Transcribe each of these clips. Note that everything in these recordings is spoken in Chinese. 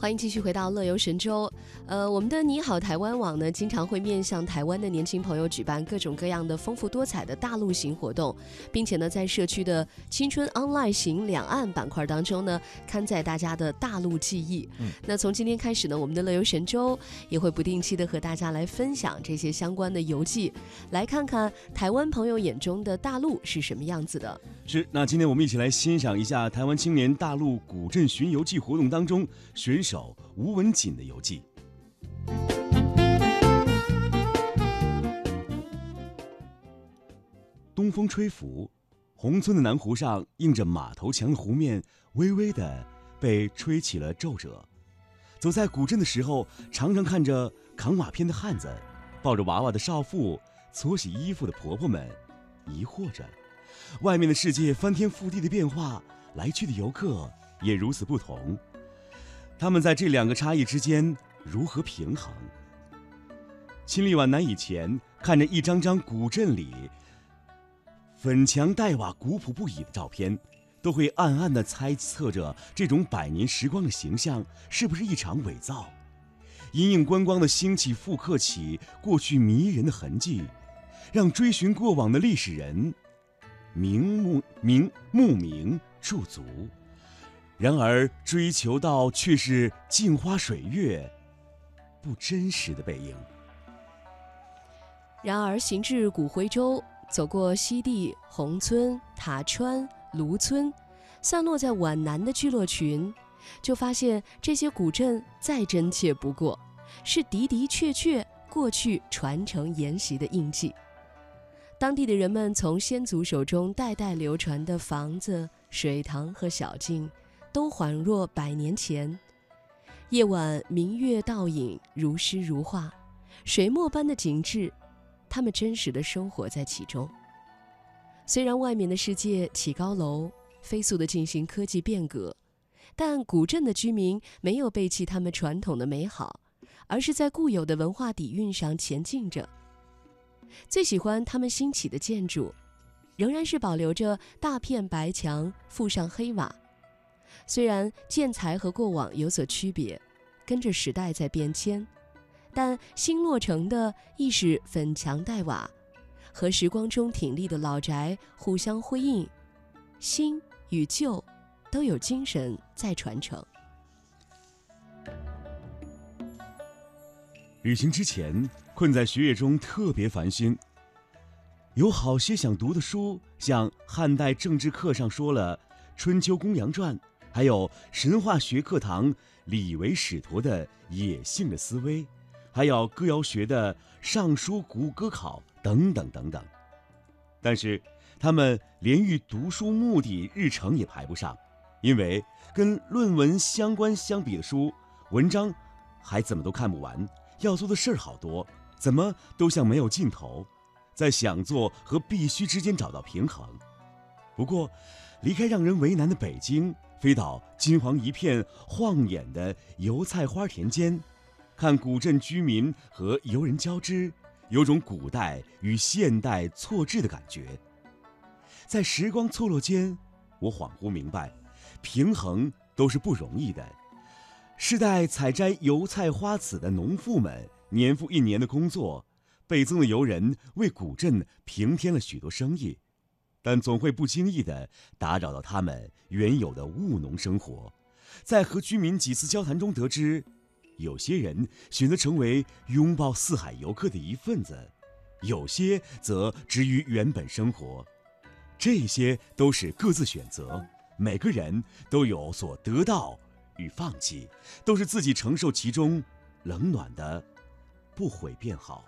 欢迎继续回到乐游神州。呃，我们的你好台湾网呢，经常会面向台湾的年轻朋友举办各种各样的丰富多彩的大陆型活动，并且呢，在社区的青春 online 型两岸板块当中呢，刊载大家的大陆记忆。嗯，那从今天开始呢，我们的乐游神州也会不定期的和大家来分享这些相关的游记，来看看台湾朋友眼中的大陆是什么样子的。是，那今天我们一起来欣赏一下台湾青年大陆古镇巡游记活动当中选手吴文锦的游记。东风吹拂，宏村的南湖上映着马头墙的湖面，微微的被吹起了皱褶。走在古镇的时候，常常看着扛瓦片的汉子，抱着娃娃的少妇，搓洗衣服的婆婆们，疑惑着。外面的世界翻天覆地的变化，来去的游客也如此不同。他们在这两个差异之间如何平衡？亲历皖南以前，看着一张张古镇里粉墙黛瓦、古朴不已的照片，都会暗暗地猜测着这种百年时光的形象是不是一场伪造。隐隐观光的兴起，复刻起过去迷人的痕迹，让追寻过往的历史人。名目名慕名驻足，然而追求到却是镜花水月，不真实的背影。然而行至古徽州，走过西递、宏村、塔川、芦村，散落在皖南的聚落群，就发现这些古镇再真切不过，是的的确确过去传承沿袭的印记。当地的人们从先祖手中代代流传的房子、水塘和小径，都恍若百年前。夜晚明月倒影，如诗如画，水墨般的景致，他们真实的生活在其中。虽然外面的世界起高楼，飞速地进行科技变革，但古镇的居民没有背弃他们传统的美好，而是在固有的文化底蕴上前进着。最喜欢他们兴起的建筑，仍然是保留着大片白墙，附上黑瓦。虽然建材和过往有所区别，跟着时代在变迁，但新落成的亦是粉墙黛瓦，和时光中挺立的老宅互相辉映，新与旧都有精神在传承。旅行之前。困在学业中特别烦心，有好些想读的书，像汉代政治课上说了《春秋公羊传》，还有神话学课堂李维使徒的野性的思维，还有歌谣学的《尚书古歌考》等等等等。但是他们连与读书目的日程也排不上，因为跟论文相关相比的书，文章还怎么都看不完，要做的事儿好多。怎么都像没有尽头，在想做和必须之间找到平衡。不过，离开让人为难的北京，飞到金黄一片、晃眼的油菜花田间，看古镇居民和游人交织，有种古代与现代错置的感觉。在时光错落间，我恍惚明白，平衡都是不容易的。世代采摘油菜花籽的农妇们。年复一年的工作，倍增的游人为古镇平添了许多生意，但总会不经意地打扰到他们原有的务农生活。在和居民几次交谈中得知，有些人选择成为拥抱四海游客的一份子，有些则止于原本生活。这些都是各自选择，每个人都有所得到与放弃，都是自己承受其中冷暖的。不悔便好。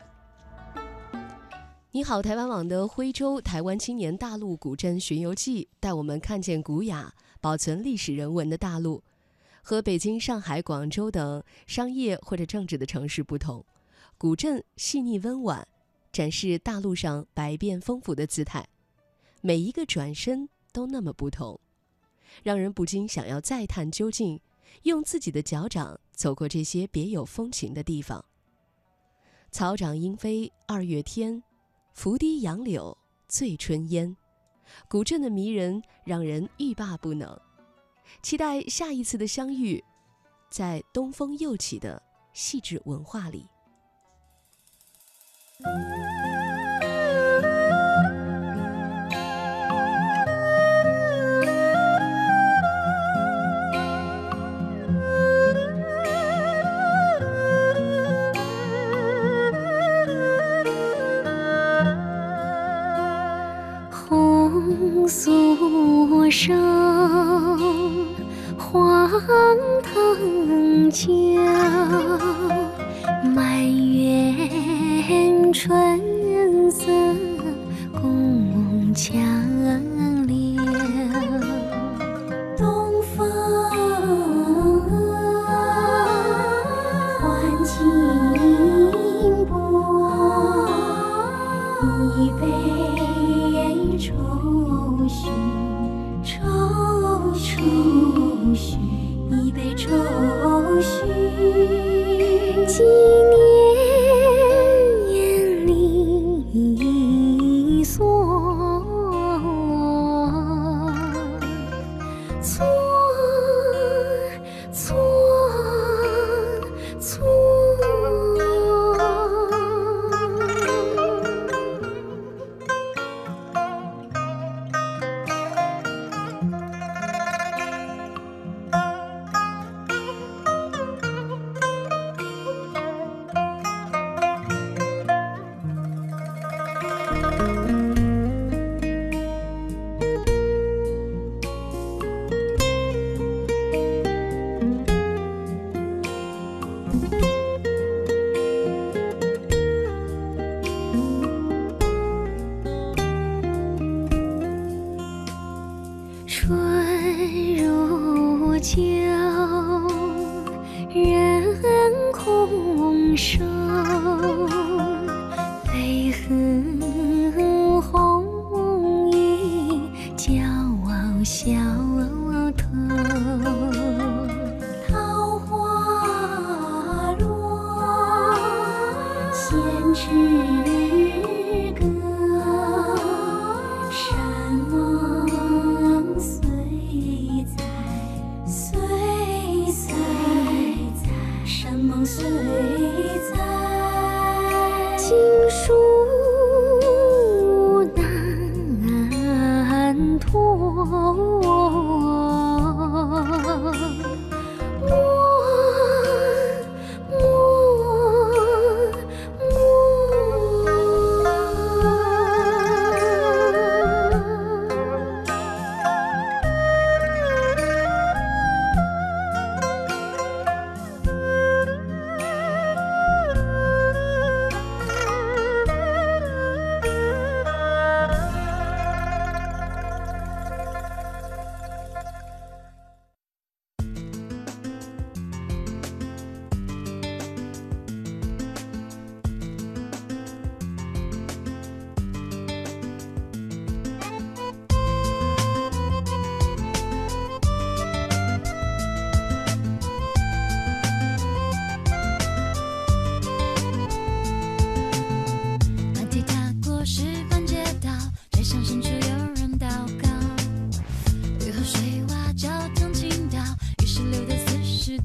你好，台湾网的徽州台湾青年大陆古镇巡游记，带我们看见古雅、保存历史人文的大陆。和北京、上海、广州等商业或者政治的城市不同，古镇细腻温婉，展示大陆上百变丰富的姿态。每一个转身都那么不同，让人不禁想要再探究竟，用自己的脚掌走过这些别有风情的地方。草长莺飞二月天，拂堤杨柳醉春烟。古镇的迷人让人欲罢不能，期待下一次的相遇。在东风又起的细致文化里。藤椒，满园春色宫墙柳，东风唤清波，一杯愁绪，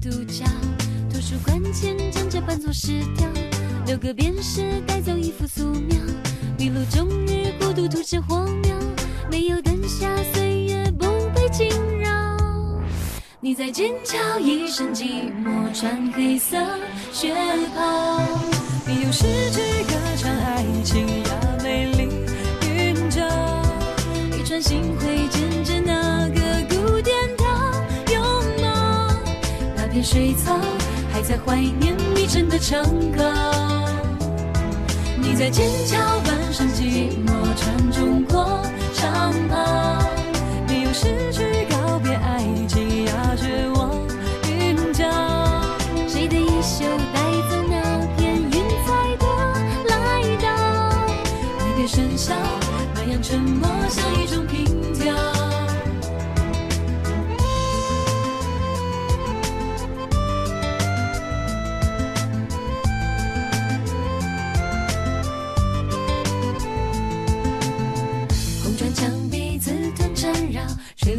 独角。图书馆前站着半座石雕，留个便士带走一幅素描。迷路终日孤独徒是火苗，没有灯下岁月不被惊扰。你在剑桥一身寂寞，穿黑色雪袍。你有诗句水草还在怀念迷城的城高。你在剑桥半生寂寞，穿中国长袍。你用诗句告别爱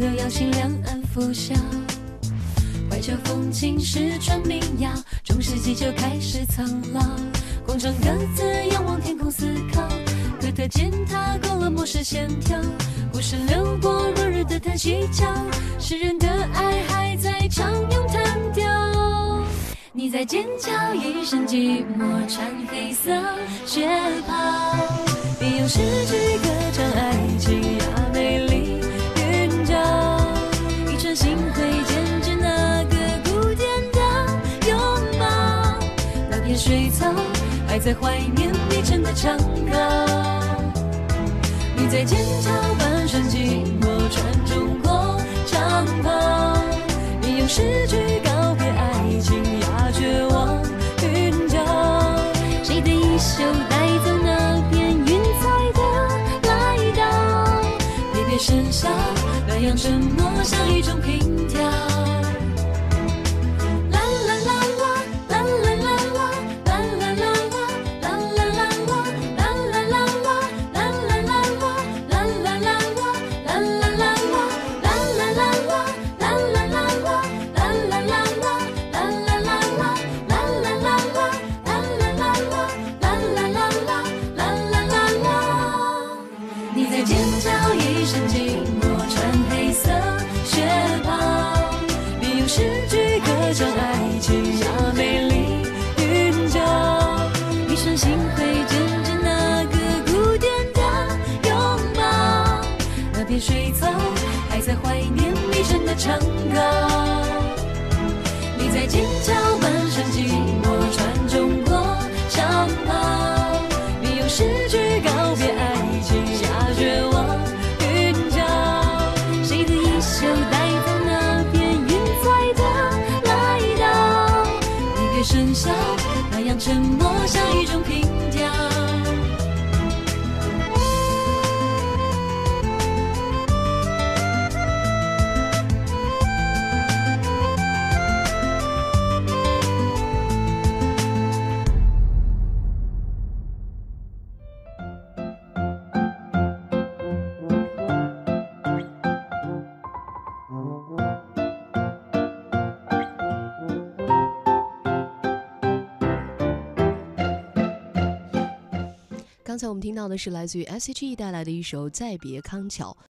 墙壁，紫藤缠绕，水流摇醒两岸拂晓。怀旧风情是传民谣，中世纪就开始苍老。广场鸽子仰望天空思考，哥特践踏过了末世线条，故事流过落日的叹息桥，诗人的爱还在唱咏叹调。你在尖叫，一身寂寞，穿黑色雪袍，别用诗句歌唱爱情还在怀念你唱的长歌。你在剑桥半生寂成歌。你在街桥扮相寂寞穿刚才我们听到的是来自于 S.H.E 带来的一首《再别康桥》。